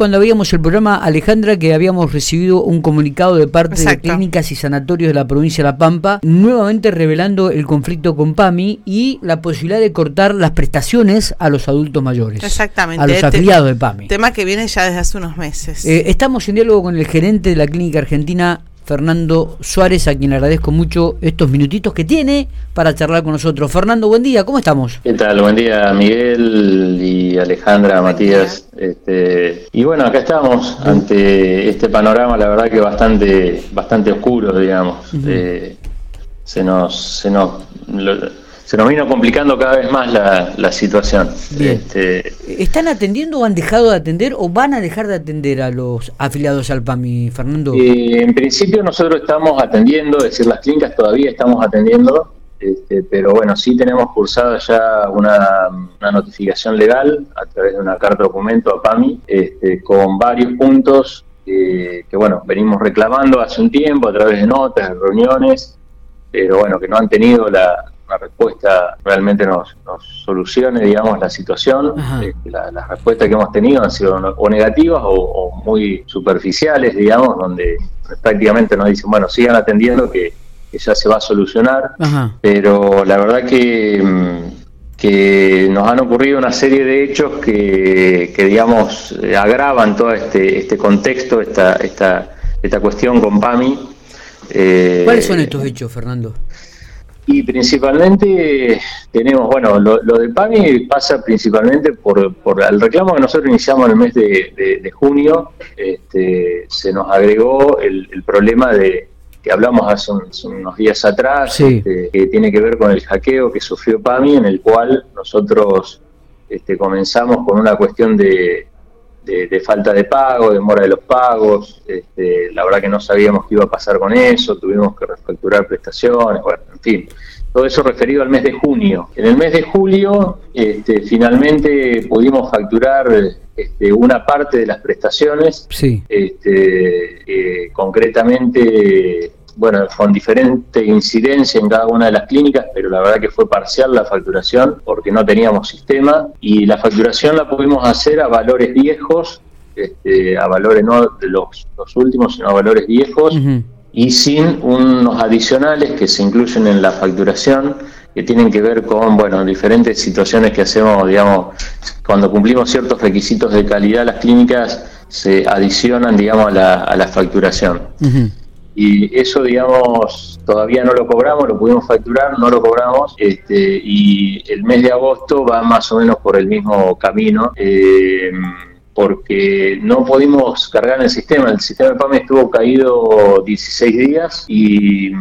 cuando habíamos el programa, Alejandra, que habíamos recibido un comunicado de parte de clínicas y sanatorios de la provincia de La Pampa, nuevamente revelando el conflicto con PAMI y la posibilidad de cortar las prestaciones a los adultos mayores. Exactamente. A los afiliados de PAMI. Tema que viene ya desde hace unos meses. Eh, estamos en diálogo con el gerente de la clínica argentina Fernando Suárez, a quien le agradezco mucho estos minutitos que tiene para charlar con nosotros. Fernando, buen día, ¿cómo estamos? ¿Qué tal? Buen día, Miguel y Alejandra, Matías. Este, y bueno, acá estamos ante este panorama, la verdad que bastante, bastante oscuro, digamos. Eh, se nos, se nos se nos vino complicando cada vez más la, situación. Este, ¿Están atendiendo o han dejado de atender o van a dejar de atender a los afiliados al PAMI, Fernando? Eh, en principio nosotros estamos atendiendo, es decir, las clínicas todavía estamos atendiendo, este, pero bueno, sí tenemos cursada ya una, notificación legal a través de una carta documento a PAMI este, con varios puntos que, bueno, venimos reclamando hace un tiempo a través de notas, de reuniones, pero bueno, que no han tenido la, una respuesta realmente nos, solucione, digamos, la situación. Este, las respuestas que hemos tenido han sido o negativas o, muy superficiales, digamos, donde prácticamente nos dicen, bueno, sigan atendiendo que, ya se va a solucionar, pero la verdad que, mm, que nos han ocurrido una serie de hechos que, que digamos, agravan todo este, este contexto, esta, esta, esta cuestión con PAMI. Eh, ¿Cuáles son estos hechos, Fernando? Y principalmente tenemos, bueno, lo, de PAMI pasa principalmente por, por el reclamo que nosotros iniciamos en el mes de, junio, este, se nos agregó el, problema de que hablamos hace, unos días atrás, este, que tiene que ver con el hackeo que sufrió PAMI, en el cual nosotros este, comenzamos con una cuestión de, de, falta de pago, demora de los pagos, este, la verdad que no sabíamos qué iba a pasar con eso, tuvimos que refacturar prestaciones, bueno, en fin, todo eso referido al mes de junio. En el mes de julio, este, finalmente pudimos facturar este, una parte de las prestaciones, sí. este, eh, concretamente bueno, con diferente incidencia en cada una de las clínicas, pero la verdad que fue parcial la facturación porque no teníamos sistema y la facturación la pudimos hacer a valores viejos, este, a valores no de los, últimos, sino a valores viejos y sin unos adicionales que se incluyen en la facturación que tienen que ver con bueno diferentes situaciones que hacemos digamos cuando cumplimos ciertos requisitos de calidad las clínicas se adicionan digamos a la, a la facturación y eso, digamos, todavía no lo cobramos, lo pudimos facturar, no lo cobramos, este, y el mes de agosto va más o menos por el mismo camino. Eh, porque no pudimos cargar el sistema. El sistema de PAME estuvo caído 16 días y,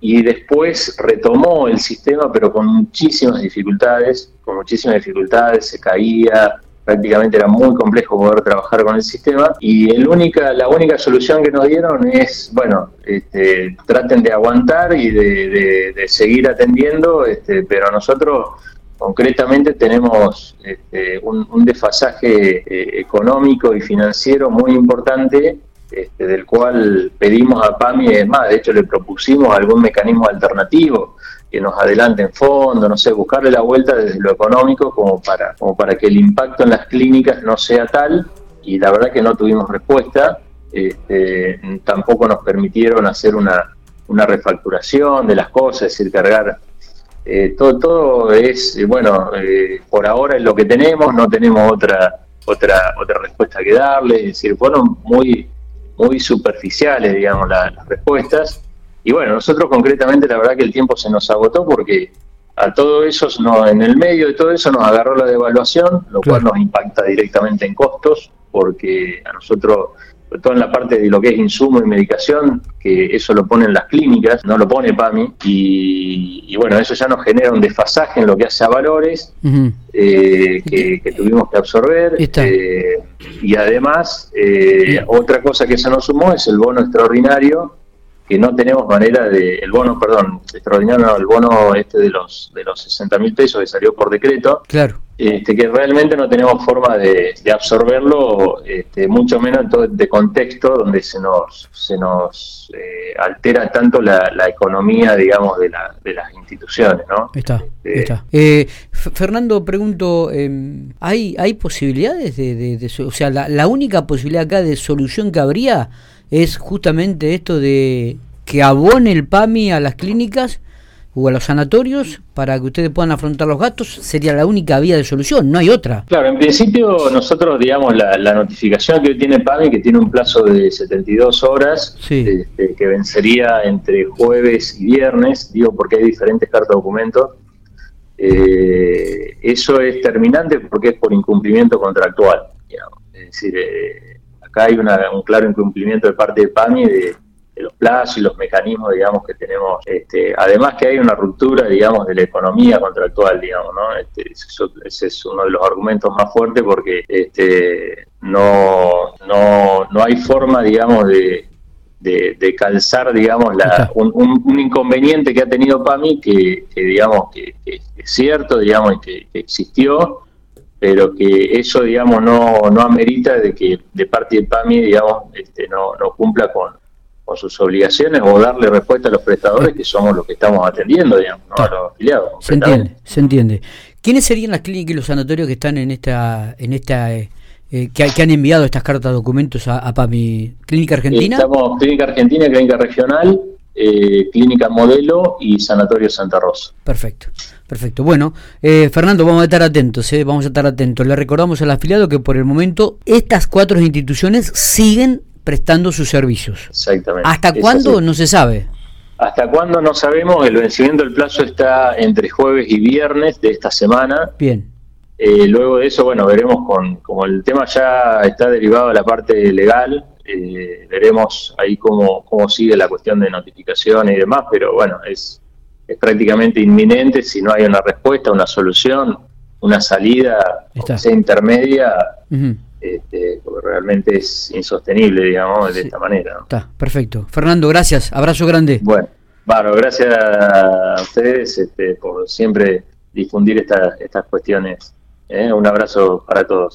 y después retomó el sistema, pero con muchísimas dificultades, con muchísimas dificultades, se caía, prácticamente era muy complejo poder trabajar con el sistema y el única, la única solución que nos dieron es, bueno, este, traten de aguantar y de, seguir atendiendo, este, pero nosotros concretamente tenemos este, un, desfasaje eh, económico y financiero muy importante este, del cual pedimos a PAMI, es más, de hecho le propusimos algún mecanismo alternativo que nos adelante en fondo, no sé, buscarle la vuelta desde lo económico como para, como para que el impacto en las clínicas no sea tal y la verdad que no tuvimos respuesta, este, tampoco nos permitieron hacer una, una refacturación de las cosas, es decir, cargar eh, todo, todo es, eh, bueno, eh, por ahora es lo que tenemos, no tenemos otra otra otra respuesta que darle, es decir, fueron muy muy superficiales, digamos, las respuestas. Y bueno, nosotros concretamente la verdad que el tiempo se nos agotó porque a todo eso, no, en el medio de todo eso nos agarró la devaluación, lo cual nos impacta directamente en costos, porque a nosotros, sobre todo en la parte de lo que es insumo y medicación, que eso lo ponen las clínicas, no lo pone PAMI, y, bueno, eso ya nos genera un desfasaje en lo que hace a valores eh, que, tuvimos que absorber. Eh, y además, eh, otra cosa que se nos sumó es el bono extraordinario que no tenemos manera de, el bono, perdón, extraordinario, el bono este de los de los 60 mil pesos que salió por decreto, claro. Este, que realmente no tenemos forma de, absorberlo, este, mucho menos en de contexto donde se nos, se nos eh, altera tanto la, economía, digamos, de, la, de las instituciones, ¿no? Está, este, está. Eh, Fernando, pregunto, em, ¿hay, ¿hay posibilidades de, de, o sea, la, la única posibilidad acá de solución que habría es justamente esto de que abone el PAMI a las clínicas o a los sanatorios para que ustedes puedan afrontar los gastos, sería la única vía de solución, no hay otra. Claro, en principio nosotros, digamos, la, notificación que tiene PAMI, que tiene un plazo de 72 horas, este, que vencería entre jueves y viernes, digo porque hay diferentes cartas de documentos, eh, eso es terminante porque es por incumplimiento contractual. Es decir, eh, acá hay un claro incumplimiento de parte de PAMI de de los plazos y los mecanismos, digamos, que tenemos. Este, además que hay una ruptura, digamos, de la economía contractual, digamos, ¿no? Este, ese es uno de los argumentos más fuertes porque este, no, no, no hay forma, digamos, de, de, calzar, digamos, la, un, inconveniente que ha tenido PAMI que, digamos, que, es cierto, digamos, que, que existió, pero que eso, digamos, no, no amerita de que de parte de PAMI, digamos, este, no, no cumpla con, con sus obligaciones o darle respuesta a los prestadores que somos los que estamos atendiendo, digamos, no a los afiliados. Se entiende, se entiende. ¿Quiénes serían las clínicas y los sanatorios que están en esta, en esta eh, eh, que, han enviado estas cartas de documentos a, PAMI? ¿Clínica Argentina? Estamos Clínica Argentina, Clínica Regional, eh, Clínica Modelo y Sanatorio Santa Rosa. Perfecto. Perfecto. Bueno, Fernando, vamos a estar atentos, vamos a estar atentos. Le recordamos al afiliado que por el momento estas cuatro instituciones siguen prestando sus servicios. Exactamente. ¿Hasta cuándo? No se sabe. ¿Hasta cuándo? No sabemos. El vencimiento del plazo está entre jueves y viernes de esta semana. Bien. Eh, luego de eso, bueno, veremos con, como el tema ya está derivado de la parte legal, eh, veremos ahí cómo, cómo sigue la cuestión de notificación y demás, pero bueno, es, es prácticamente inminente si no hay una respuesta, una solución, una salida, sea intermedia, este, realmente es insostenible, digamos, de esta manera. Está, perfecto. Fernando, gracias, abrazo grande. Bueno, bueno gracias a ustedes este, por siempre difundir estas cuestiones. ¿eh? Un abrazo para todos.